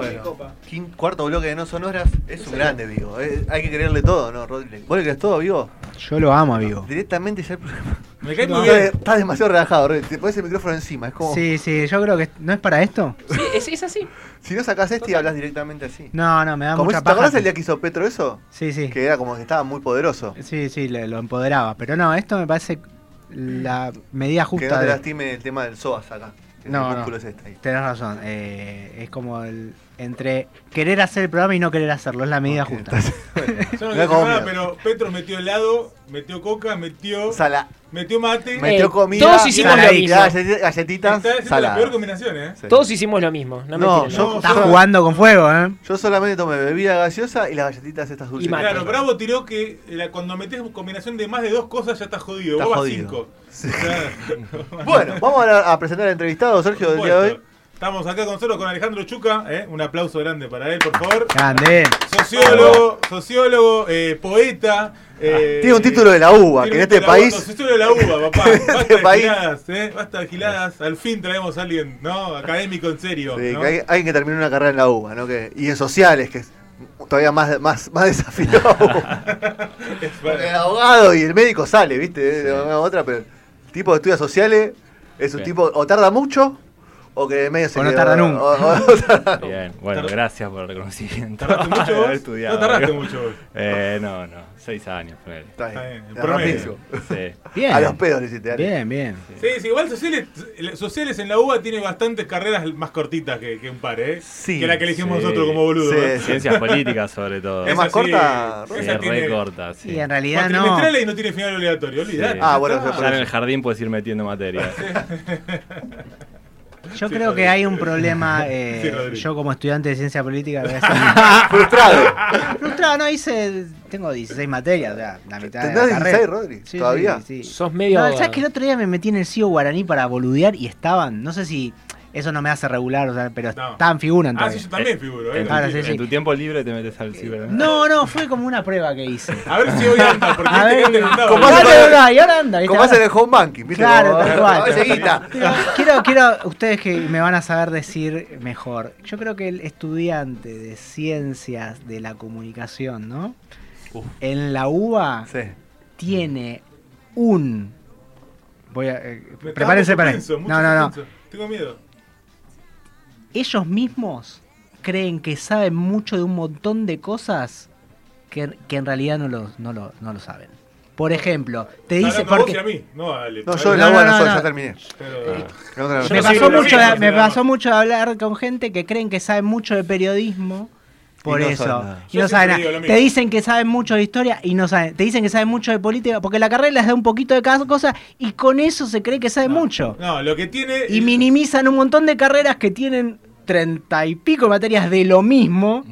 Bueno, cuarto bloque de No Sonoras es un grande, Vigo. Eh, hay que creerle todo, ¿no, Rodri? ¿Vos le crees todo, Vigo? Yo lo amo, amigo. Directamente ya el programa. Me cae No, muy bien. Estás demasiado relajado, Rodri. Te pones el micrófono encima. Es como. Sí, sí, yo creo que no es para esto. Sí, es, es así. Si no sacás este y hablas directamente así. No, no, me da Como mucha si- ¿Te paja. acordás el día que hizo Petro eso? Sí, sí. Que era como que estaba muy poderoso. Sí, sí, le- lo empoderaba. Pero no, esto me parece la medida Que justa. no te de- lastime el tema del SOAS acá. No, no. músculo es este ahí. Tenés razón. eh, es como el, entre querer hacer el programa y no querer hacerlo. Es la medida Ok, justa. entonces- Yo no mira. pero Petro metió helado, metió coca, metió, Sala. metió mate. Metió Eh, comida. todos hicimos lo mismo. galleti- Galletitas. Está la peor combinación, ¿eh? Sí. Todos hicimos lo mismo. No, No, me yo- No, Estás jugando con fuego, ¿eh? Yo solamente tomé bebida gaseosa y las galletitas estas dulces. Y mate. Claro, Bravo tiró que la- cuando metes combinación de más de dos cosas ya estás jodido. Estás Vos vas jodido. cinco. Sí. Bueno, vamos a, a presentar al entrevistado, Sergio, del día de hoy. Estamos acá con nosotros con Alejandro Chuca, ¿eh? un aplauso grande para él, por favor. Grande. Sociólogo, sociólogo, eh, poeta. eh, Tiene un título de la UBA, que en un este título de país. UBA, Sociólogo de la UBA, papá. Basta este de país- giladas, ¿eh? Basta de giladas. Al fin traemos a alguien, ¿no? Académico en serio. Sí, ¿no? que hay, alguien que terminó una carrera en la UBA, ¿no? Que, y en sociales, que es todavía más, más, más el abogado y el médico sale, ¿viste? De una a otra, pero el tipo que estudia sociales es un Bien. tipo o tarda mucho o que de medio se O no queda- tarda nunca. o- o no tarda. Bien, bueno, gracias por el reconocimiento. ¿Tardaste mucho vos? estudiado. No tardaste mucho vos. Eh, no, no, seis años, ponele. Está bien. Está bien. Sí. Bien. A los pedos le hiciste. Bien, bien. Sí, sí, igual sociales, sociales en la UBA tiene bastantes carreras más cortitas que, que un par, ¿eh? Sí, que la que elegimos sí. nosotros como boludo. Ciencias políticas, sobre todo. Es Esa más sí, corta, Sí, esa es re corta, sí. Y en realidad no. y no tiene final obligatorio, olvidate. Sí. Ah, bueno, Ya en el jardín puedes ir metiendo materias. Yo Sí, creo que hay un problema. eh, Sí, yo, como estudiante de ciencia política, voy a ser Frustrado. frustrado. No, hice. Tengo 16 materias, o sea, la mitad de ¿Tendrás la 16, carrera. Rodri? Sí, ¿Todavía? Sí, sí. Sos medio. No, ¿Sabes que el otro día me metí en el CIO guaraní para boludear y estaban? No sé si eso no me hace regular, o sea, pero No. estaban figuran Ah, sí, yo también figuro, ¿eh? En tu, Ahora sí, en tu tiempo libre te metes al ciber. No, no, fue como una prueba que hice. A ver si hoy anda, porque A este ver, andaba. ¿cómo y hace ahora para- anda, y ahora anda. Como hacen en home banking, ¿viste? Claro, Como- tal cual. quiero, quiero, ustedes que me van a saber decir mejor. Yo creo que el estudiante de ciencias de la comunicación, ¿no? Uf. En la UBA Sí. tiene un. Voy a. eh, está prepárense para. suspenso, mucho No, no, no. Tengo miedo. Ellos mismos creen que saben mucho de un montón de cosas que, que en realidad no lo, no, lo, no lo saben. Por ejemplo, te dice. Porque, a mí. No, dale. No, yo la no, no, no, soy, no. ya terminé. Pero. No, no, no. Yo me pasó, mucho, me pasó mucho de hablar con gente que creen que saben mucho de periodismo por Y no eso. Y no saben nada. Te dicen que saben mucho de historia y no saben. Te dicen que saben mucho de política porque la carrera les da un poquito de cada cosa y con eso se cree que saben mucho. No, lo que tiene. Y minimizan un montón de carreras que tienen treinta y pico materias de lo mismo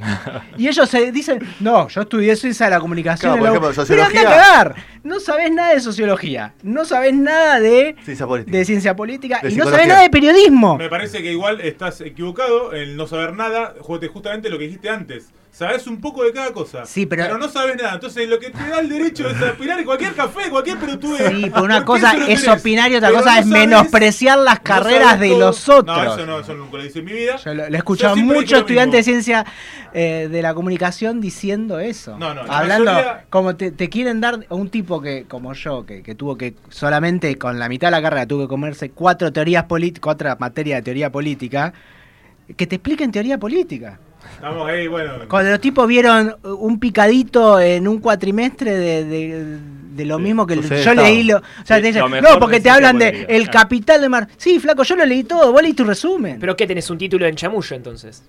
y ellos se dicen no yo estudié ciencia de la comunicación Claro, en por la U". ejemplo, pero anda a sociología- cagar no sabes nada de sociología no sabes nada de Ciencia política. de ciencia política De y no sabes nada de periodismo Me parece que igual estás equivocado en no saber nada, ju- justamente lo que dijiste antes. Sabes un poco de cada cosa. Sí, pero- no sabes nada. Entonces, lo que te da el derecho es opinar en cualquier café, cualquier pelotudez. Sí, pero una cosa es opinar y otra Pero cosa no es sabes- menospreciar las no carreras de los No, otros. eso no, eso nunca lo hice en mi vida. Yo lo, lo he escuchado Yo siempre mucho dije lo estudiante de ciencia eh, de la comunicación diciendo eso. No, no, la Hablando, mayoría- como te, te quieren dar a un tipo que, como yo, que, que tuvo que solamente con la mitad de la carrera tuvo que comerse cuatro teorías políticas, cuatro materias de teoría política, que te expliquen teoría política. Vamos ahí, bueno. Cuando los tipos vieron uh, un picadito en un cuatrimestre de, de- de lo Sí, mismo que sucede yo leí, lo, o sea, Sí, te dicen, lo mejor no, porque te hablan de el capital de Mar. Sí, flaco, yo lo leí todo, vos leí tu resumen. ¿Pero qué tenés un título en chamullo entonces?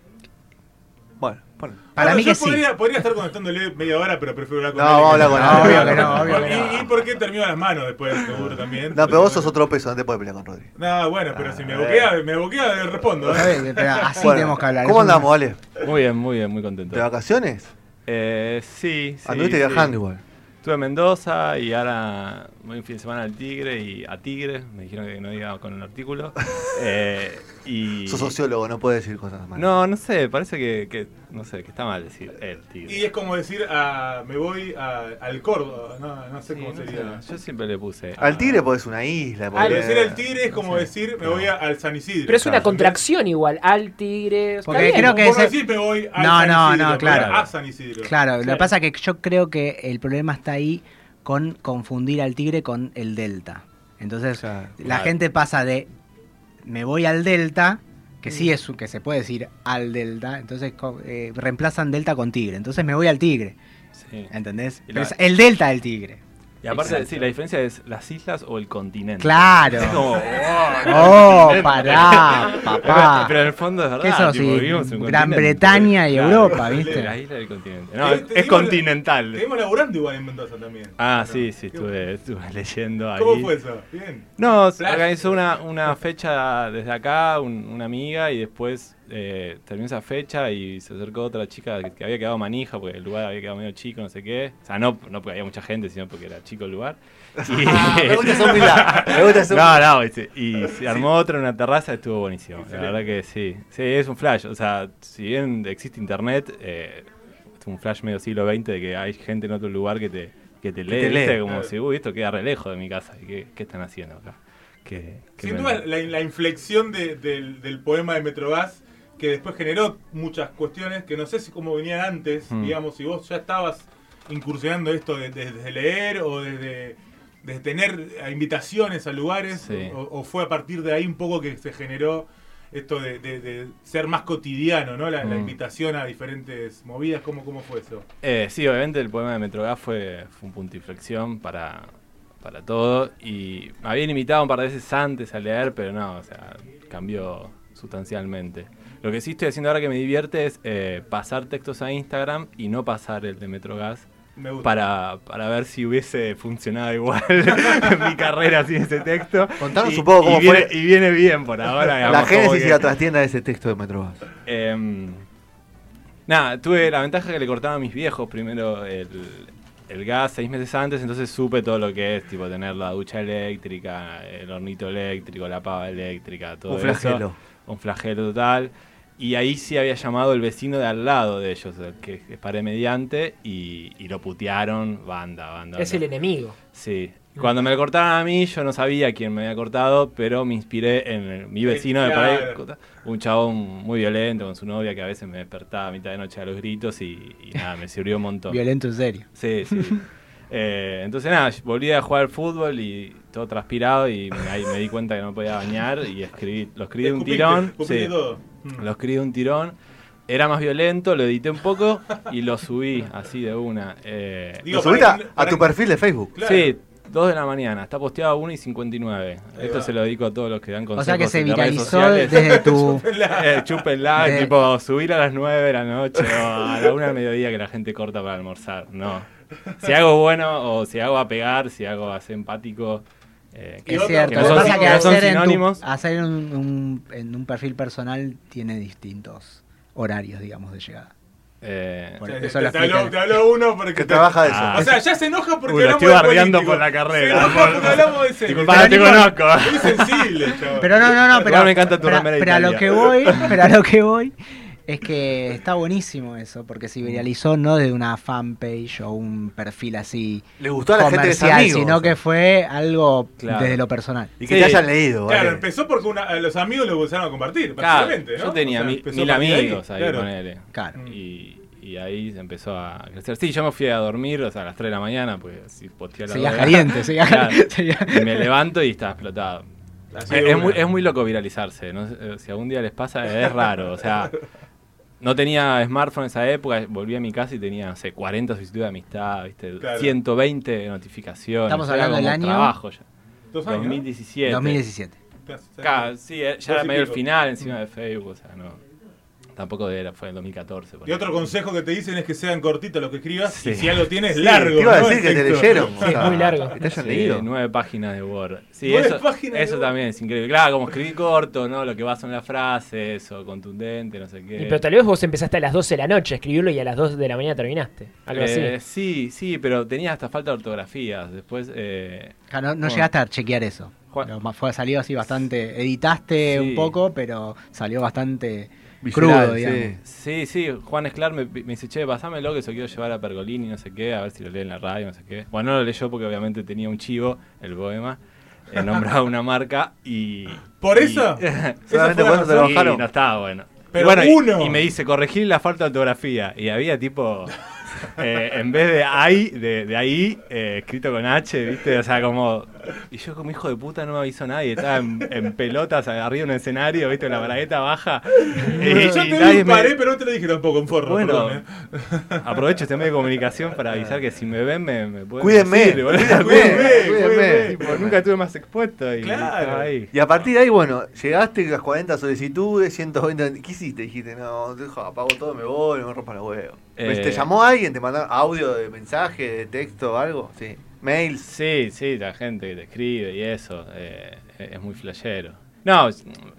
Bueno, Bueno, Para Bueno, mí yo que sí. podría, podría estar contestándole media hora, pero prefiero hablar con No, él. vamos a hablar con No, él. obvio que no, obvio que Y, no. y porque terminó las manos después, seguro también. No, pero vos sos otro peso, no te puedes pelear con Rodri. No, bueno, pero si me Ah, boquea, me boquea, le respondo. ¿eh? Pero así Bueno, tenemos que hablar. ¿Cómo andamos, Ale? Muy bien, muy bien, muy contento. ¿De vacaciones? Eh, sí, sí. Anduviste sí. viajando igual. Estuve en Mendoza y ahora voy un fin de semana al Tigre y a Tigre. Me dijeron que no diga con el artículo. Eh, y... Sos sociólogo, no puedes decir cosas malas. No, no sé, parece que, que- no sé, que está mal decir el Tigre. Y es como decir, ah, me voy a- al Córdoba, no, no sé Sí, cómo no sería. sé, Yo siempre le puse. Al ah, Tigre podés una isla. Al- podés- Decir el tigre es como decir, me voy a- al San Isidro. Pero es una contracción igual. Al tigre. está Porque bien. creo que ese- decís, me voy al No, San no, Isidro, no, claro. a San Isidro. Claro, lo que pasa es que yo creo que el problema está ahí con confundir al tigre con el delta. Entonces, Claro. la Claro. gente pasa de me voy al delta, que sí es que se puede decir al delta, entonces co- eh, reemplazan delta con tigre. Entonces me voy al tigre, sí. ¿entendés? Pero es el delta del tigre. Y aparte, Exacto. sí, la diferencia es las islas o el continente. Claro. Es como, Oh, pará, papá. Pero en el fondo es verdad. ¿Qué sos? tipo, sí? vivimos en un Gran continente. Bretaña y Claro, Europa, La ¿viste? isla del continente. No, Te- es, continental. Seguimos laburando igual en Mendoza también. Ah, ¿No? sí, sí, ¿Qué- estuve, estuve leyendo ahí. ¿Cómo fue eso? Bien. No, se Flash. organizó una, una fecha desde acá, un- una amiga, y después eh, terminó esa fecha y se acercó otra chica que, que había quedado manija porque el lugar había quedado medio chico, no sé qué. O sea, no, no porque había mucha gente, sino porque era chico el lugar. Y- Me gusta esa humildad. Me gusta esa humildad. no, no, y se, y se armó otra en una terraza, estuvo buenísimo. La verdad que sí. Sí, es un flash. O sea, si bien existe internet, eh, es un flash medio siglo XX de que hay gente en otro lugar que te, que te lee, te lee, ¿viste? Como si, uy, esto queda re lejos de mi casa. ¿Y qué, qué están haciendo acá? Que, que Sin me- duda, la, la inflexión de- del, del poema de Metrogas, que después generó muchas cuestiones que no sé si cómo venían antes, Mm. digamos, si vos ya estabas incursionando esto de- de- desde leer o desde, tener invitaciones a lugares, Sí. o, o fue a partir de ahí un poco que se generó esto de, ser más cotidiano, ¿no? La, la Mm. invitación a diferentes movidas, ¿cómo, cómo fue eso? Eh, sí, obviamente el poema de Metrogas fue, fue un punto de inflexión para, para todo. Y me habían invitado un par de veces antes a leer, pero no, o sea, cambió sustancialmente. Lo que sí estoy haciendo ahora que me divierte es eh, pasar textos a Instagram y no pasar el de Metrogas. Me gusta. Para, para ver si hubiese funcionado igual mi carrera sin ese texto. Contanos Y- un poco y cómo viene, fue Y viene bien por ahora. la digamos, como génesis que- y la trastienda de ese texto de Metrobas. Em, nada, tuve la ventaja que le cortaron a mis viejos primero el, el gas seis meses antes, entonces supe todo lo que es, tipo tener la ducha eléctrica, el hornito eléctrico, la pava eléctrica, todo Un eso. flagelo. Un flagelo total. Y ahí sí había llamado el vecino de al lado de ellos, el que es paré mediante, y, y lo putearon, banda, banda. Es banda. el enemigo. Sí. Cuando me lo cortaron a mí, yo no sabía quién me había cortado, pero me inspiré en el- mi vecino de por ahí, un chabón muy violento con su novia que a veces me despertaba a mitad de noche a los gritos y, y nada, me sirvió un montón. Violento en serio. Sí, sí. Eh, entonces nada, volví a jugar al fútbol y todo transpirado y me, ahí me di cuenta que no podía bañar y escribí, lo escribí de un tirón. sí. todo. Mm. Lo escribí de un tirón. Era más violento, lo edité un poco y lo subí así de una. Eh, Digo, Lo subiste a, a tu perfil de Facebook. Claro. Sí, 2 de la mañana. Está posteado a 1 y 59. Ahí Esto va. se lo dedico a todos los que dan consejos O sea que se viralizó desde tu... Eh, chúpenla, De- tipo, subir a las 9 de la noche o a la 1 del mediodía que la gente corta para almorzar. No. Si hago bueno o si hago a pegar, si hago a ser empático. Eh, Y Es cierto, que lo no que son- pasa que que no son hacer, en, tu- sinónimos. hacer un, un- en un perfil personal tiene distintos horarios, digamos, de llegada. eh, Por Te, eso te- habló, te habló uno porque Que te- trabaja de eso. Ah. O sea, ya se enoja porque Uy, lo hablamos estoy de bardeando por la carrera. Se enoja porque hablamos de ese. Disculpa, no te conozco. Muy sensible, chaval. Pero no, no, no, pero, Igual me encanta tu pero, pero a lo que voy, pero a lo que voy es que está buenísimo eso, porque se viralizó no de una fanpage o un perfil así Le gustó a la gente que es amigo. sino que fue algo Claro. desde lo personal. Y que Sí. te hayan leído. Claro, vale. empezó porque una- los amigos lo empezaron a compartir, Claro, básicamente, ¿no? yo tenía O sea, mi- mil amigos ahí, claro. ponele. Claro. Y, y ahí se empezó a crecer. Sí, yo me fui a dormir, o sea, a las 3 de la mañana, pues si posteé a las Seguías dos. caliente, seguías- Y me levanto y está explotado. Es, muy, es muy loco viralizarse. ¿no? Si algún día les pasa, es raro. O sea, no tenía smartphone en esa época. Volví a mi casa y tenía, no sé, 40 solicitudes de amistad, ¿viste? Claro. 120 notificaciones. Estamos hablando del año trabajo ya. Dos años, ¿no? 2017. 2017. Casi- Claro, sí, ya era medio el final encima de Facebook, o sea, no. Tampoco era, fue en 2014. por Y otro consejo que te dicen es que sean cortitos lo que escribas. Sí. Y si algo tienes, Sí, largo. Te iba a decir que te leyeron. Sí, muy largo. Que te hayan Sí, leído. nueve páginas de Word. Sí, Nueve eso, páginas de eso Word. también es increíble. Claro, como escribí corto, ¿no? Lo que va son las frases, o contundente, no sé qué. Y, pero tal vez vos empezaste a las 12 de la noche a escribirlo y a las 2 de la mañana terminaste. Algo Eh, así. sí, sí, pero tenía hasta falta de ortografía. Después, eh, no, no Bueno. llegaste a chequear eso. Juan- fue, salió así bastante. Editaste Sí. un poco, pero salió bastante Visceral, crudo, digamos. sí. Sí, sí, Juan Esclar me, me dice, che, pasámelo que se quiero llevar a Pergolini, no sé qué, a ver si lo lee en la radio, no sé qué. Bueno, no lo leyó porque obviamente tenía un chivo, el poema, eh, nombraba una marca y... ¿Por y- eso? Solamente fue la por eso te lo y bajaron. no estaba bueno. Pero Y bueno, y- uno. Y, me dice, corregir la falta de ortografía. Y había tipo, eh, en vez de ahí, de, de ahí, eh, escrito con H, ¿viste? O sea, como... Y yo como hijo de puta no me avisó nadie, estaba en, en pelotas arriba de un escenario, ¿viste? La bragueta baja. Y, Yo y te vi me- paré, pero no te lo dije tampoco en forro. Bueno, perdón, ¿eh? aprovecho este medio de comunicación para avisar que si me ven me, me pueden Cuídenme, decir, cuídenme, Cuídenme, cuídenme. cuídenme. Tipo, nunca estuve más expuesto y Claro. ahí. Y a partir de ahí, bueno, llegaste las 40 solicitudes, 120. ¿Qué hiciste? Dijiste, no, dejo, apago todo, me voy, me rompa los huevos. Eh. ¿Te llamó alguien? ¿Te mandó audio de mensaje, de texto, algo? Sí. Mails. Sí, sí, la gente que te escribe y eso, eh, es muy flashero. No,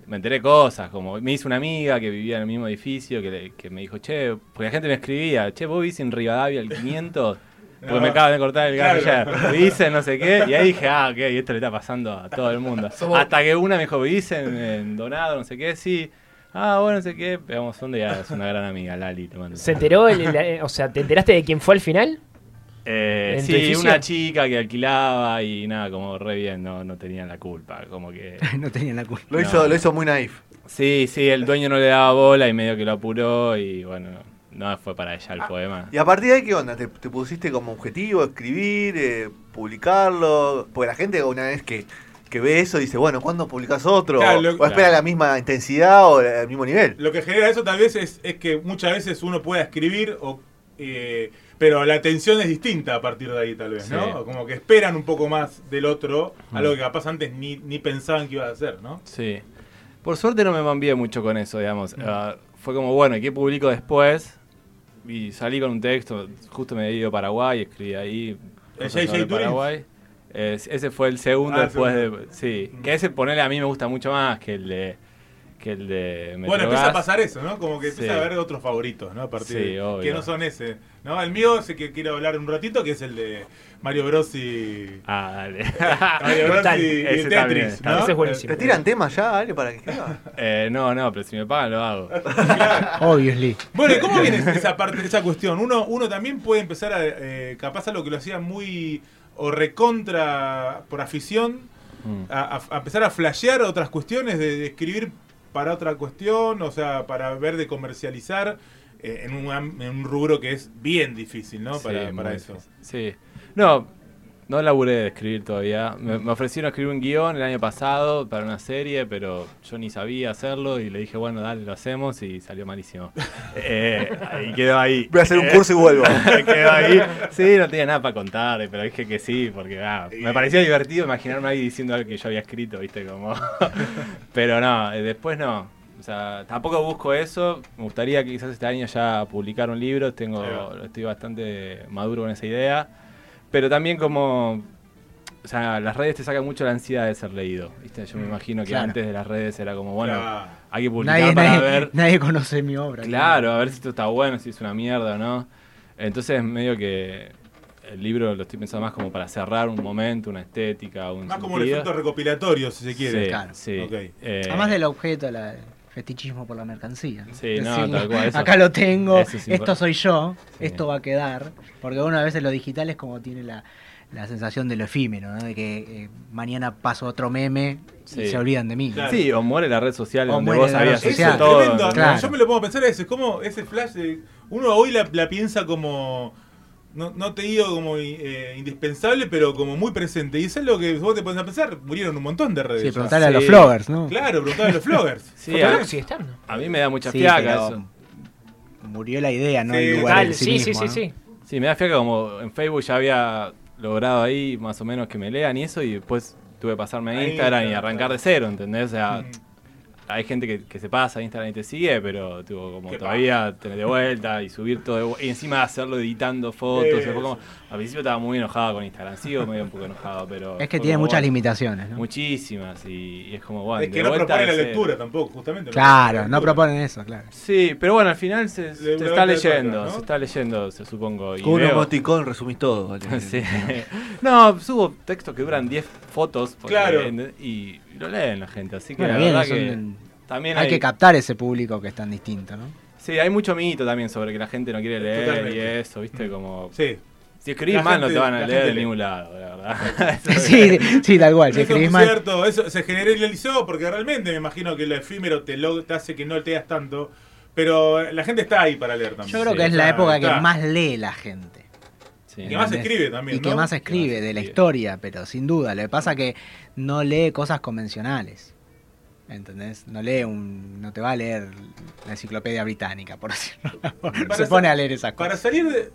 me enteré cosas, como me hizo una amiga que vivía en el mismo edificio que, le- que me dijo, che, porque la gente me escribía, che, vos vivís en Rivadavia el 500, porque No. me acaban de cortar el gas Claro. ayer. Dice no sé qué, y ahí dije, ah, ok, esto le está pasando a todo el mundo. Hasta que una me dijo, vivís en, en Donado, no sé qué, sí. Ah, bueno, no sé qué, pegamos onda y ya es una gran amiga, Lali. te mando. ¿Se enteró? el- el- eh, o sea, ¿te enteraste de quién fue al final? Eh, ¿En tu sí, edificio? una chica que alquilaba y nada, como re bien, no, no tenían la culpa, como que... no tenían la culpa. Lo, No. hizo, lo hizo muy naif. Sí, sí, el dueño no le daba bola y medio que lo apuró y bueno, no fue para ella el poema. Y a partir de ahí, ¿qué onda? ¿Te, te pusiste como objetivo escribir, eh, publicarlo? Porque la gente una vez que, que ve eso dice, bueno, ¿cuándo publicas otro? Claro, o, lo- o espera claro. la misma intensidad o el mismo nivel. Lo que genera eso tal vez es, es que muchas veces uno pueda escribir, o, eh, pero la atención es distinta a partir de ahí tal vez, Sí. ¿no? Como que esperan un poco más del otro, Mm. algo que capaz antes ni, ni pensaban que iba a hacer, ¿no? Sí. Por suerte no me mambié mucho con eso, digamos. Mm. Ah, fue como, bueno, ¿y qué publico después? Y salí con un texto, justo me he ido a Paraguay, escribí ahí. ¿El JJ? Paraguay. Es- ese fue el segundo Ah, después segundo. de... Sí, que ese ponerle a mí me gusta mucho más que el de... Que el de Bueno, empieza a pasar eso, ¿no? Como que empieza Sí. a haber otros favoritos, ¿no? A partir Sí, de- obvio. que no son ese. ¿No? El mío es el que quiero hablar un ratito, que es el de Mario Bros y... Ah, dale. Mario Bros y, y Tetris, ¿no? Ese es buenísimo. ¿Te tiran temas ya, Ale, para que escriba? Eh, no, no, pero si me pagan lo hago. Obviously. Bueno, ¿y cómo viene esa parte, esa cuestión? Uno, uno también puede empezar a, eh, capaz a lo que lo hacía muy o recontra por afición, Mm. a, a- a empezar a flashear otras cuestiones, de, de escribir para otra cuestión, o sea, para ver de comercializar eh, en, un, am- en un rubro que es bien difícil, ¿no? Para eso. difícil. Sí. No, no laburé de escribir todavía. Me, me ofrecieron escribir un guion el año pasado para una serie, pero yo ni sabía hacerlo y le dije, bueno, dale, lo hacemos y salió malísimo. Eh, y quedó ahí. Voy a hacer un curso y vuelvo. quedó ahí. Sí, no tenía nada para contar, pero dije que sí, porque ah, me parecía divertido imaginarme ahí diciendo algo que yo había escrito, ¿viste? Como... pero no, eh, después no. O sea, tampoco busco eso. Me gustaría quizás este año ya publicar un libro. Tengo, estoy bastante maduro con esa idea. Pero también como... O sea, las redes te sacan mucho la ansiedad de ser leído. ¿viste? Yo me imagino que Claro. antes de las redes era como, bueno, Claro. hay que publicar Nadie, para nadie, ver... nadie conoce mi obra. Claro, a ver si esto está bueno, si es una mierda o no. Entonces, medio que el libro lo estoy pensando más como para cerrar un momento, una estética, un Más como el sentido. efecto recopilatorio, si se quiere. Sí, Claro. sí. Ok. Eh, Además del objeto, la, fetichismo por la mercancía. ¿no? Sí, no, tal cual, eso- Acá lo tengo, eso es esto soy yo, Sí. esto va a quedar. Porque uno a veces lo digital es como tiene la, la sensación de lo efímero, ¿no? de que eh, mañana paso otro meme Sí. y se olvidan de mí. Claro. Sí, o muere la red social O donde muere vos la red habías social. hecho Eso es todo. tremendo. Claro. Yo me lo pongo a pensar, es como ese flash de. Uno hoy la, la piensa como. No, no te digo como eh, indispensable, pero como muy presente. Y eso es lo que vos te pones a pensar. Murieron un montón de redes. Sí, ya. preguntarle a Sí. los floggers, ¿no? Claro, preguntale a los floggers. Sí, a, sigue estando. a mí me da mucha Sí, fiaca eso. Murió la idea, no Sí, el lugar sí, sí, sí, mismo, sí, ¿no? sí. Sí, me da fiaca como en Facebook ya había logrado ahí más o menos que me lean y eso y después tuve que pasarme a Ahí, Instagram y arrancar claro. de cero, ¿entendés? O sea, Mm. Hay gente que, que se pasa a Instagram y te sigue, pero tipo, como todavía tener de vuelta y subir todo de y encima hacerlo editando fotos. Fue como- al principio estaba muy enojado con Instagram, sigo medio un poco enojado, pero. Es que tiene muchas bueno, limitaciones, ¿no? Muchísimas, y, y es como, bueno. es que no vuelta propone la lectura tampoco, justamente. Claro, no proponen eso, claro. Sí, pero bueno, al final se, está leyendo, se está leyendo, se supongo. Y Con un emoticón resumís todo. vale. Sí. No, subo textos que duran 10 fotos porque- Claro. y, y lo leen la gente, así que Bueno, la bien, verdad es que un- también Hay hay, que captar ese público que es tan distinto, ¿no? sí, hay mucho mito también sobre que la gente no quiere leer Totalmente. y eso, ¿viste? Como Sí. Si escribís La mal no te van a la leer de ningún lado, la verdad. Sí, sí, tal cual. Si Eso escribís es mal. cierto, eso se generalizó porque realmente me imagino que lo efímero te, lo, te hace que no leas tanto, pero la gente está ahí para leer también. Yo creo Sí, que es la está- época que más lee la gente. sí. Y que más escribe también, Y que más escribe más de la escribe. historia, pero sin duda. Lo que pasa es que no lee cosas convencionales. ¿Entendés? No lee un. No te va a leer la enciclopedia británica, por decirlo. Para Se pone a leer esas Para cosas. salir de.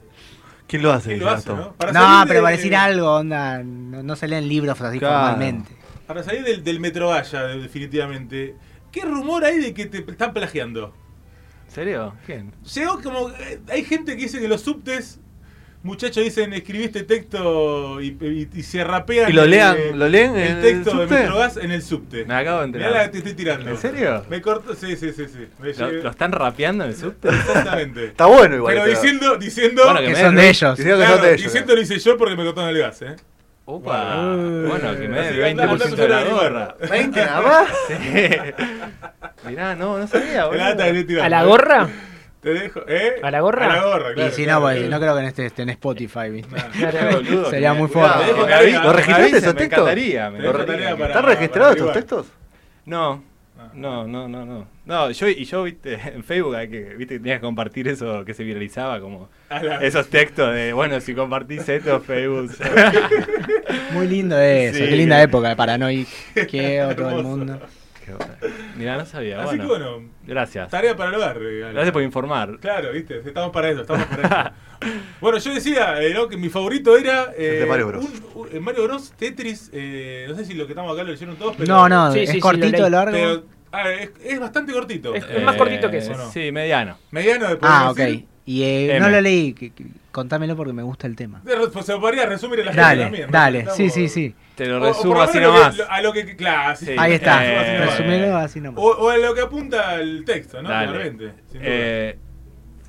¿Quién lo hace? ¿Quién lo hace, no? Para No, salir pero de- para decir algo, onda. No, no se leen libros así Claro. formalmente. Para salir del, del Metro Valla, de- definitivamente. ¿Qué rumor hay de que te están plagiando? ¿En serio? ¿Quién? Llegó como. eh, Hay gente que dice que los subtes. Muchachos dicen, escribiste texto y, y- y se rapean. ¿Y lo el- lean- lo leen en el el texto de subte? Metrogas en el subte. Me acabo de Mirá enterar. la que te estoy tirando. ¿En serio? Me corto, sí, sí, sí, sí. ¿Lo, están rapeando en el subte? Exactamente. Está bueno igual. Pero pero- diciendo, diciendo, Bueno, que son de ellos. Diciendo que claro, son de ellos. diciendo lo hice yo porque me cortaron el gas, ¿eh? Upa. Uy. Bueno, que me el anda- 20% anda de la gorra. 20 nada más. Sí. Mirá, no, no sabía, la- la boludo. ¿A la ¿eh? gorra? Te dejo, ¿eh? ¿A la gorra? A la gorra, claro. y si claro, no, pues, claro. no creo que en este esté en Spotify, Sería muy fuerte. ¿Lo registraste esos me textos? encantaría, me Te dejo encantaría. tarea para- ¿Están registrados estos textos? No, no, no, no, no. No, yo, y yo, viste, en Facebook, hay que, viste, que tenías que compartir eso que se viralizaba, como esos textos de, bueno, si compartís esto, Facebook. Muy lindo eso. Sí. Qué linda época de paranoico. Que todo el mundo. Mirá, no sabía. Así bueno, que bueno, gracias. tarea para el hogar. eh. Gracias por informar. Claro, viste, estamos para eso, estamos para eso. bueno, yo decía eh, ¿no? que mi favorito era eh, El de Mario Bros. un- un- el Mario Bros. Tetris. eh, no sé si lo que estamos acá lo leyeron todos, pero. No, no, Sí, es sí, sí, cortito, lo leí. largo. pero, ah, es, es bastante cortito. Es- es más cortito que ese. ¿o no? Sí, mediano. Mediano de ah, ok. decir. Y eh, no lo leí. que- que- contámelo porque me gusta el tema. Pues se podría resumir en la gente Dale, también. ¿no? dale. Estamos- Sí, sí, sí. Te lo resumo así nomás. A lo que. Claro, sí. Sí. Ahí está. Eh, así. Resumelo así nomás. O, o a lo que apunta el texto, ¿no? Dale. Claramente. Eh,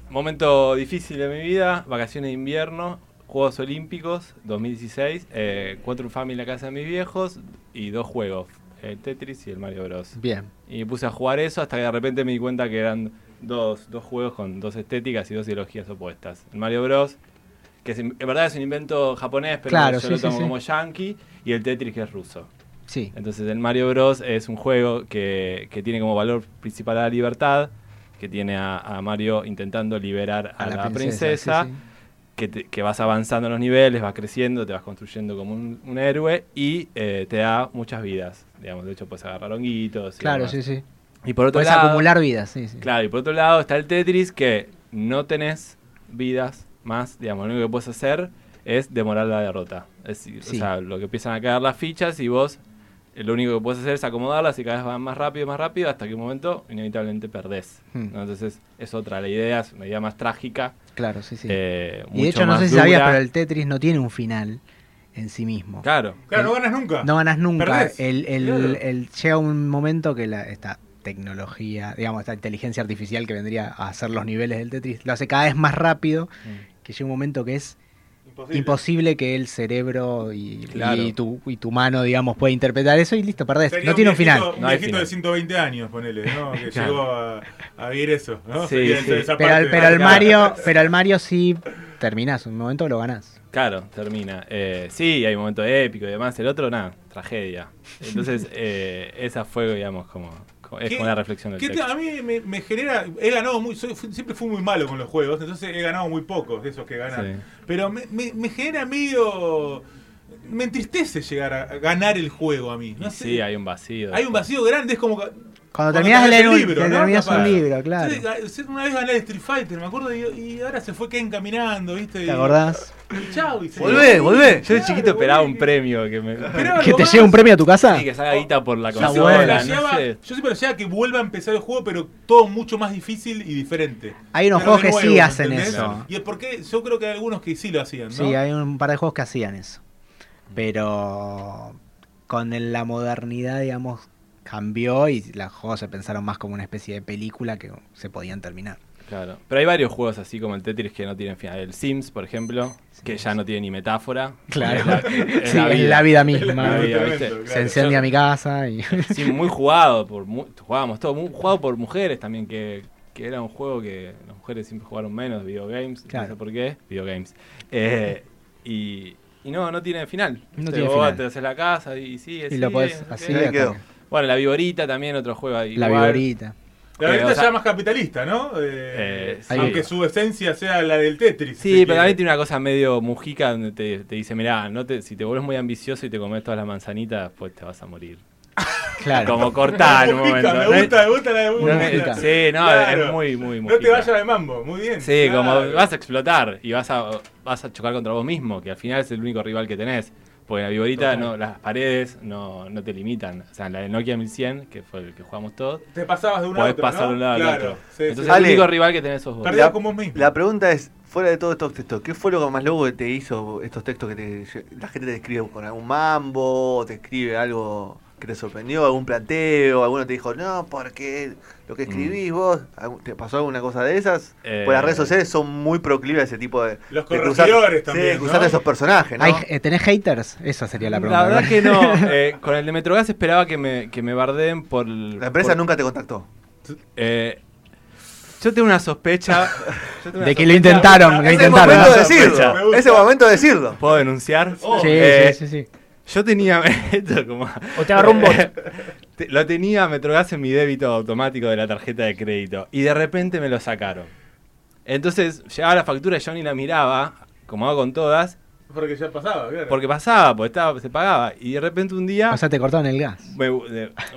momento difícil de mi vida, vacaciones de invierno, Juegos Olímpicos 2016, eh, cuatro familia en la casa de mis viejos y dos juegos, el Tetris y el Mario Bros. Bien. Y me puse a jugar eso hasta que de repente me di cuenta que eran dos, dos juegos con dos estéticas y dos ideologías opuestas. El Mario Bros, que es- en verdad es un invento japonés, pero Claro, yo sí, lo tomo sí. como yankee, y el Tetris que es ruso. Sí. Entonces el Mario Bros es un juego que, que tiene como valor principal la libertad, que tiene a, a Mario intentando liberar a, la, princesa, sí. Que, te- que vas avanzando en los niveles, vas creciendo, te vas construyendo como un, un héroe y eh, te da muchas vidas. Digamos, de hecho puedes agarrar honguitos. y Claro, demás. sí, sí. Y por otro Puedes lado, acumular vidas, sí, sí. Claro, y por otro lado está el Tetris que no tenés vidas más, digamos, lo único que puedes hacer es demorar la derrota. Es decir, Sí. O sea, lo que empiezan a caer las fichas y vos eh, lo único que puedes hacer es acomodarlas y cada vez van más rápido, más rápido, hasta que un momento inevitablemente perdés. Hmm. ¿no? Entonces es otra, la idea es una idea más trágica. Claro, sí, sí. eh, y de mucho hecho, no más sé si sabías, pero el Tetris no tiene un final en sí mismo. Claro, Claro, no ganas nunca. No ganas nunca. El, el- Claro. el- llega un momento que la, esta tecnología, digamos, esta inteligencia artificial que vendría a hacer los niveles del Tetris, lo hace cada vez más rápido, Mm. Que llega un momento que es Imposible. imposible que el cerebro y, Claro. y tu, y tu mano, digamos, pueda interpretar eso y listo, perdés. Sería no tiene un viejito- final. Un No viejito final. de 120 años, ponele, ¿no? Que Claro. llegó a, a vivir eso, ¿no? Sí, Sería sí. esa Pero, parte. al- pero al Claro. Mario, pero al Mario sí terminás, un momento lo ganás. Claro, termina. Eh, sí, hay un momento épico y demás. El otro, nada, tragedia. Entonces, eh, esa fue, digamos, como- es ¿Qué- como la reflexión del ¿Qué te- texto. a mí me, me genera. He ganado muy. soy- siempre fui muy malo con los juegos, entonces he ganado muy pocos de esos que ganan. Sí. Pero me, me- me genera medio. Me entristece llegar a, ganar el juego a mí. No Y sé. sí, hay un vacío. Hay un vacío grande, es como. que Cuando terminás de leer un libro, claro. Entonces, una vez gané el Street Fighter, me acuerdo, y, y ahora se fue Ken caminando, ¿viste? ¿Te acordás? Y chau, y se Volvé, volvé. Yo de chiquito esperaba un premio que me. Esperaba ¿Que algo te llegue un premio a tu casa? Sí, que salga guita por la consola, no sé. yo siempre flasheaba que vuelva a empezar el juego, pero todo mucho más difícil y diferente. Hay unos Pero juegos que sí hacen ¿entendés? eso. Y es porque yo creo que hay algunos que sí lo hacían, ¿no? Sí, hay un par de juegos que hacían eso. Pero con la modernidad, digamos, cambió y los juegos se pensaron más como una especie de película que se podían terminar. Claro. Pero hay varios juegos así como el Tetris que no tienen final. El Sims, por ejemplo, que ya no tiene ni metáfora. Claro. Es la, es sí, la es vida. la vida La misma. vida, Tremendo, ¿viste? claro. Se encendía mi casa y... Sí, muy jugado. Por, mu- jugábamos todo. Muy jugado por mujeres también, que, que era un juego que las mujeres siempre jugaron menos, videogames. No Claro. sé por qué. Videogames. Eh, y, y no, no tiene final. No Te- tiene vos final. te haces la casa y sigue, y lo podés no así. quedó. Bueno, la Viborita también, otro juego ahí. La igual. viborita. La verdad Eh, sea- ya más capitalista, ¿no? Eh, Eh, sí. Aunque su esencia sea la del Tetris. Sí, si pero también tiene una cosa medio mujica donde te, te dice, mirá, no te, si te vuelves muy ambicioso y te comes todas las manzanitas, pues te vas a morir. Claro. Como cortar en un Mujica, momento. Me gusta, me gusta la de Mujica. no, Mujica. Sí, no, Claro. es muy, muy No te mujica. vayas de mambo, muy bien. Sí, claro. como vas a explotar y vas a, vas a chocar contra vos mismo, que al final es el único rival que tenés. Porque la viborita, no, las paredes no, no te limitan. O sea, la de Nokia 1100, que fue el que jugamos todos, Te pasabas de un podés otro, pasar ¿no? de un lado claro. al otro. Sí, Entonces sí. el Ale, único rival que tenés sos vos. Con vos mismo. La pregunta es, fuera de todos estos textos, ¿qué fue lo más loco que te hizo estos textos que te, la gente te escribe con algún mambo, o te escribe algo que te sorprendió, algún planteo, alguno te dijo, no, porque lo que escribís vos, ¿Algún- ¿te pasó alguna cosa de esas? Eh, pues las redes sociales son muy proclives a ese tipo de... Los de corregidores sí, también, de cruzar ¿no? esos personajes, ¿no? Hay- eh, ¿Tenés haters? Esa sería la pregunta. La verdad ¿verdad? que no. Eh, con el de Metrogas esperaba que me, que me bardeen por... La empresa por- nunca te contactó. Eh, yo tengo una sospecha. yo tengo una De que lo intentaron, lo intentaron. momento de decirlo. sospecha. Me gusta. Es el momento de decirlo. ¿Puedo denunciar? Oh. Sí, Eh, sí, sí, sí. Yo tenía. esto como- O te agarró un bot. Te- Lo tenía Metrogas en mi débito automático de la tarjeta de crédito. Y de repente me lo sacaron. Entonces llegaba la factura y yo ni la miraba, como hago con todas, Porque ya pasaba, claro. porque pasaba, porque estaba, se pagaba. Y de repente un día. O sea, te cortaron el gas. me,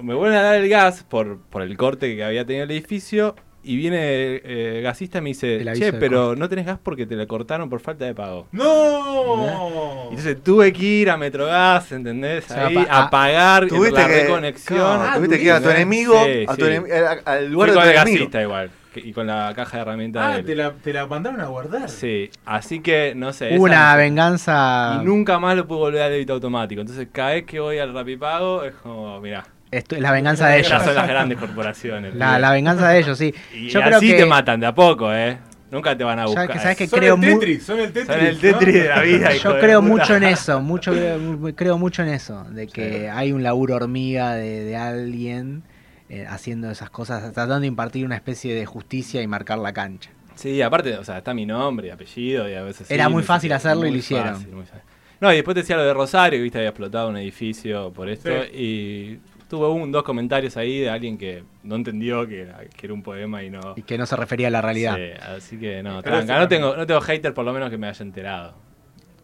me vuelven a dar el gas por, por el corte que había tenido el edificio y viene eh, el gasista y me dice, che, pero corte". no tenés gas porque te lo cortaron por falta de pago. ¡No! Entonces tuve que ir a Metrogas, ¿entendés? O sea, Ahí, a ah, pagar Tuviste la que, reconexión. claro, Ah, tuviste que ir a tu enemigo, Sí, a tu sí. enemi- al- lugar de con tu el enemigo. gasista igual. que- Y con la caja de herramientas Ah, de te la, te la mandaron a guardar. Sí, así que no sé. Esa una venganza. Y nunca más lo pude volver al débito automático. Entonces cada vez que voy al Rapipago es como, mirá, Esto- la venganza de ya ellos. son las grandes corporaciones. La, la venganza de ellos, sí. Y Yo creo así que. te matan de a poco, ¿eh? Nunca te van a Ya buscar. que sabes que Son creo el Tetris, son el Tetris. Son el ¿no? Tetris de la vida. Yo creo mucho en eso, mucho creo mucho en eso, de que hay un laburo hormiga de, de alguien eh, haciendo esas cosas, tratando de impartir una especie de justicia y marcar la cancha. Sí, aparte, o sea, está mi nombre y apellido y a veces... sí, Era muy fácil hacerlo y lo hicieron. fácil, muy fácil. No, y después te decía lo de Rosario, que viste, había explotado un edificio por esto Sí. y tuve un, dos comentarios ahí de alguien que no entendió que era, que era un poema y no... Y que no se refería a la realidad. Sí, así que no, tranca, no tengo, no tengo hater por lo menos que me haya enterado.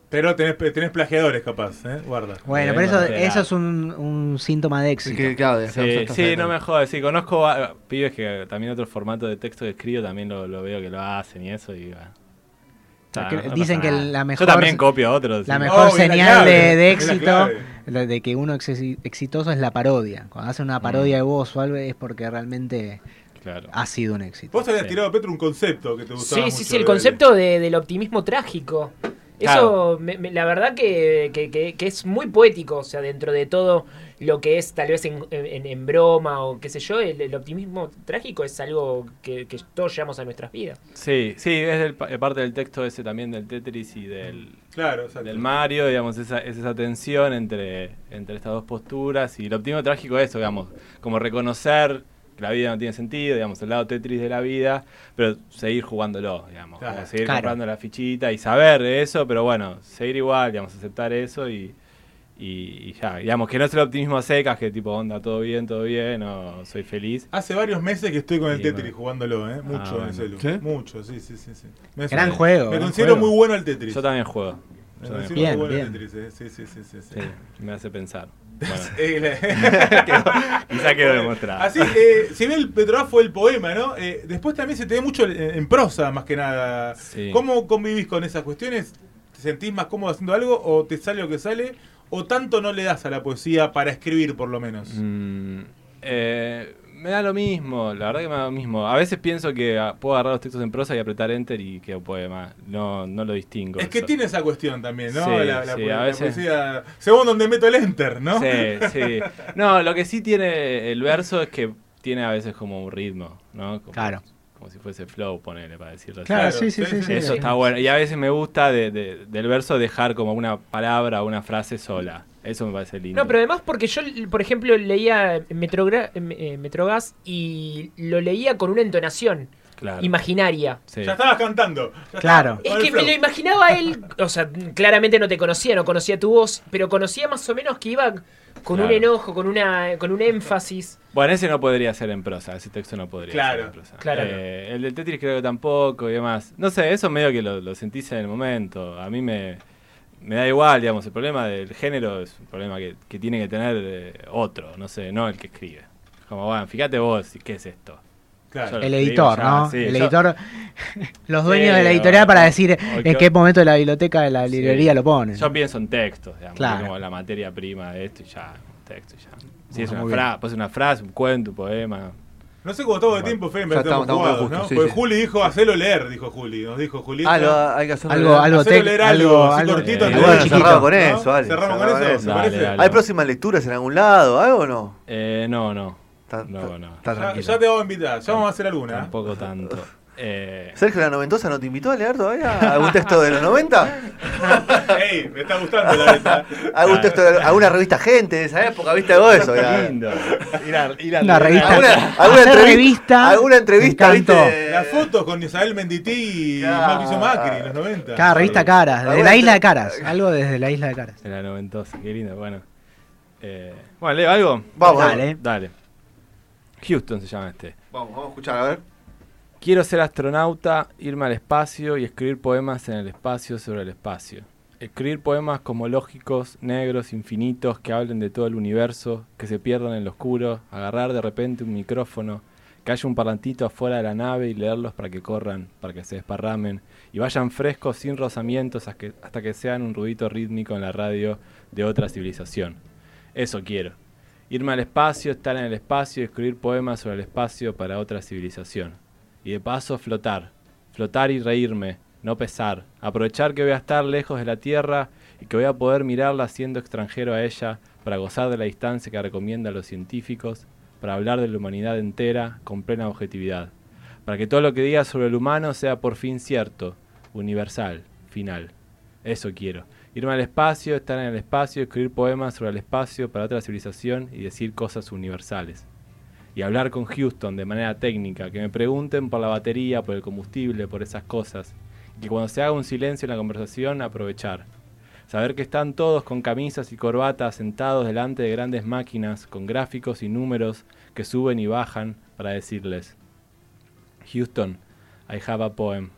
Pero tenés, tenés plagiadores capaz, ¿eh? Guarda. Bueno, Me pero eso, eso es un, un síntoma de éxito. Que, claro, de Sí, no me jodas, sí, conozco a- pibes que también otro formato de texto que escribo también lo, lo veo que lo hacen y eso y bueno. Sea, que no- dicen que la mejor- Yo también copio a otros. La sí. mejor Oh, la señal clave, de, de la éxito, la de que uno es exi- exitoso es la parodia. Cuando hacen una parodia de vos o algo es porque realmente Claro. ha sido un éxito. Vos habías Sí. tirado, Petro, un concepto que te gustaba Sí, sí, mucho sí, el de- concepto de- del optimismo trágico. Eso, me- me- la verdad que, que- que- que es muy poético, o sea, dentro de todo lo que es tal vez en, en- en broma o qué sé yo, el, el optimismo trágico es algo que, que todos llevamos a nuestras vidas. Sí, sí, es parte del texto ese también del Tetris y del, Claro, del Mario, digamos, esa, es esa tensión entre, entre estas dos posturas y el optimismo trágico es eso, digamos, como reconocer la vida no tiene sentido, digamos, el lado Tetris de la vida, pero seguir jugándolo, digamos, Claro. como seguir Claro. comprando la fichita y saber de eso, pero bueno, seguir igual, digamos, aceptar eso y, y, y ya, digamos, que no es el optimismo a secas, que tipo, onda, todo bien, todo bien, o soy feliz. Hace varios meses que estoy con el Tetris bueno. jugándolo, ¿eh? Mucho Ah, en el celu. ¿Sí? Mucho, sí, sí, sí. sí. Me, Gran juego, Me gran considero juego. muy bueno al Tetris. Yo también juego. Me también Bien, muy bueno bien. Tetris, eh. Sí, sí, sí, sí. sí. Sí, me hace pensar. Bueno, la- quizá quedó demostrado. Así, eh, si bien el Petrobras fue el poema, ¿no? Eh, después también se te ve mucho en, en prosa, más que nada. Sí. ¿Cómo convivís con esas cuestiones? ¿Te sentís más cómodo haciendo algo o te sale lo que sale? ¿O tanto no le das a la poesía para escribir, por lo menos? Mm, eh, me da lo mismo, la verdad que me da lo mismo. A veces pienso que ah, puedo agarrar los textos en prosa y apretar enter y quedo poema. No, no lo distingo. Es que eso. tiene esa cuestión también, ¿no? Sí, la, la sí, po- a la veces- poesía. Según donde meto el enter, ¿no? Sí, sí. No, lo que sí tiene el verso es que tiene a veces como un ritmo, ¿no? Como, Claro. Como si fuese flow, ponele, para decirlo así. Claro, Claro, sí, sí, sí, sí. sí, sí, Eso sí. está bueno. Y a veces me gusta de- de- del verso dejar como una palabra o una frase sola. Eso me parece lindo. No, pero además porque yo, por ejemplo, leía Metrogra- eh, Metrogas y lo leía con una entonación Claro. imaginaria. Sí. Ya estabas cantando. Ya Claro. Es que me lo imaginaba él, o sea, claramente no te conocía, no conocía tu voz, pero conocía más o menos que iba con un enojo, con una con un énfasis. Bueno, ese no podría ser en prosa, ese texto no podría Claro, ser en prosa. claro. Eh, el del Tetris creo que tampoco y demás. No sé, eso medio que lo, lo sentís en el momento. A mí me, me da igual, digamos, el problema del género es un problema que, que tiene que tener eh, otro, no sé, no el que escribe. Como, bueno, fíjate vos, ¿qué es esto? Claro. El editor, ya, ¿no? sí, el yo- editor, los dueños Sí, de la editorial para decir en qué momento de la biblioteca de la Sí. librería lo ponen. Yo pienso en textos, digamos, Claro. como la materia prima de esto y ya, un texto y ya. Si es una frase, pues una frase, un cuento, un poema. No sé cómo estamos de tiempo, Fede, Ya pero estamos, estamos- estamos jugados, justos, ¿no? sí, Porque sí. Juli dijo, hacelo leer, dijo Juli. Nos dijo Julieta. Ah, lo, hay que hacer Algo, algo, Hacelo tec- leer algo, algo, así algo, cortito, eh, ¿no? algo bueno, chiquito. cerramos con ¿no? eso, vale. Cerramos con eso, ¿te Dale, dale. ¿Hay próximas lecturas en algún lado? ¿Algo o no? Eh, no, no. Está, No, no. está Ya, ya te vamos a invitar, ya vamos a hacer alguna. Tampoco tanto. Eh, ¿Sergio la Noventosa no te invitó a leer todavía algún texto de los 90? Ey, me está gustando la neta. ¿Algún texto de alguna revista Gente de esa época? ¿Viste algo de eso? Ya. lindo. Ir a- ir a Una revista. ¿Alguna, entrevista? revista, ¿Alguna entrevista, viste? Las fotos con Isabel Mendití y Claro. Mauricio Macri en los 90. Cada revista Caras, de la isla de Caras. Algo desde la isla de Caras. De la noventosa, qué lindo. Bueno. Eh, bueno, leo algo. Vamos, Dale. Dale. Houston se llama este. Vamos, vamos a escuchar, a ver. Quiero ser astronauta, irme al espacio y escribir poemas en el espacio sobre el espacio. Escribir poemas cosmológicos, negros, infinitos, que hablen de todo el universo, que se pierdan en lo oscuro, agarrar de repente un micrófono, que haya un parlantito afuera de la nave y leerlos para que corran, para que se desparramen y vayan frescos sin rozamientos hasta que, hasta que sean un ruidito rítmico en la radio de otra civilización. Eso quiero. Irme al espacio, estar en el espacio y escribir poemas sobre el espacio para otra civilización. Y de paso flotar. Flotar y reírme, no pesar. Aprovechar que voy a estar lejos de la Tierra y que voy a poder mirarla siendo extranjero a ella para gozar de la distancia que recomiendan los científicos, para hablar de la humanidad entera con plena objetividad. Para que todo lo que diga sobre el humano sea por fin cierto, universal, final. Eso quiero. Irme al espacio, estar en el espacio, escribir poemas sobre el espacio para otra civilización y decir cosas universales. Y hablar con Houston de manera técnica, que me pregunten por la batería, por el combustible, por esas cosas. Que cuando se haga un silencio en la conversación, aprovechar. Saber que están todos con camisas y corbatas sentados delante de grandes máquinas, con gráficos y números que suben y bajan para decirles, Houston, I have a poem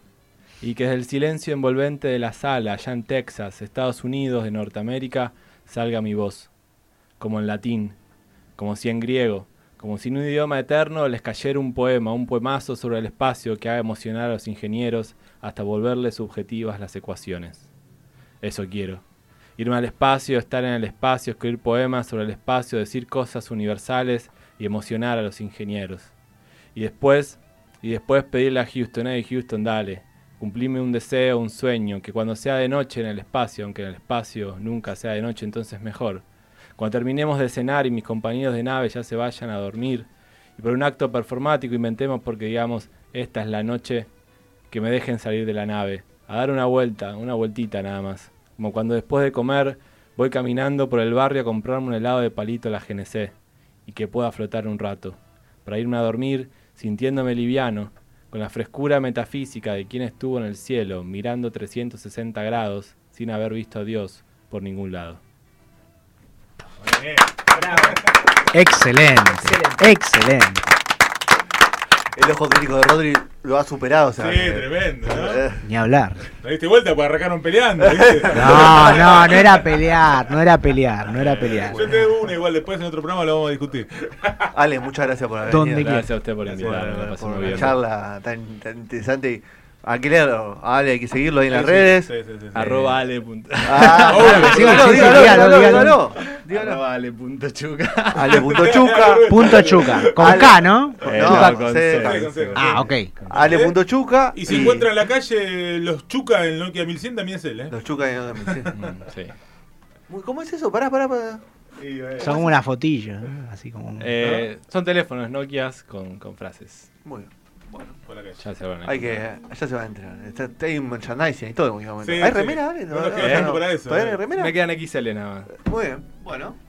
y que desde el silencio envolvente de la sala, allá en Texas, Estados Unidos de Norteamérica, salga mi voz, como en latín, como si en griego, como si en un idioma eterno les cayera un poema, un poemazo sobre el espacio que haga emocionar a los ingenieros hasta volverles subjetivas las ecuaciones. Eso quiero. Irme al espacio, estar en el espacio, escribir poemas sobre el espacio, decir cosas universales y emocionar a los ingenieros. Y después, y después pedirle a Houston, hey Houston, dale, cumplime un deseo, un sueño, que cuando sea de noche en el espacio, aunque en el espacio nunca sea de noche, entonces mejor. Cuando terminemos de cenar y mis compañeros de nave ya se vayan a dormir, y por un acto performático inventemos porque digamos, esta es la noche, que me dejen salir de la nave, a dar una vuelta, una vueltita nada más. Como cuando después de comer voy caminando por el barrio a comprarme un helado de palito a la GNC, y que pueda flotar un rato, para irme a dormir sintiéndome liviano, con la frescura metafísica de quien estuvo en el cielo, mirando 360 grados, sin haber visto a Dios por ningún lado. Bien. Bravo. Excelente. Excelente. Excelente. el ojo crítico de Rodri lo ha superado. O sea, Sí, eh, tremendo, ¿no? eh, Ni hablar. ¿Te diste vuelta? Pues arrancaron peleando, ¿viste? No, no, no era pelear, no era pelear, no era pelear. Yo tengo una igual, después en otro programa lo vamos a discutir. Ale, muchas gracias por haber ¿Dónde venido. Gracias a usted por Por, invitarme, por una bien. charla tan, tan interesante. Y, Aquí le a Ale hay que seguirlo ahí en las redes. sí, sí, sí, sí. Arroba ale. punto- Ah, dígalo, dígalo, dígalo, dígalo. Arroba ale punto chuca. Ale.chuca. Punto chuca. Con Ale- K, ¿no? Eh, Chuca no, con C. C. Sí, con C. Ah, ok. Ale.chuca. Y si encuentran en la calle los Chuca en Nokia 1100 también es él, ¿eh? Los chuca y no sí. Mm, Sí. ¿Cómo es eso? Pará, pará, pará. Son como una fotillo, ¿no? así como. Eh, son teléfonos Nokias con, con frases. Muy bien. Por la calle. Ya se van a Hay que. Ya se va a entrar. Está, hay un merchandising y todo en momento. Sí, ¿Hay sí. remera, Ale? No nos ¿Todavía quedamos no? para eso, ¿Todavía hay remera? Me quedan XL nada más. Muy bien. Bueno.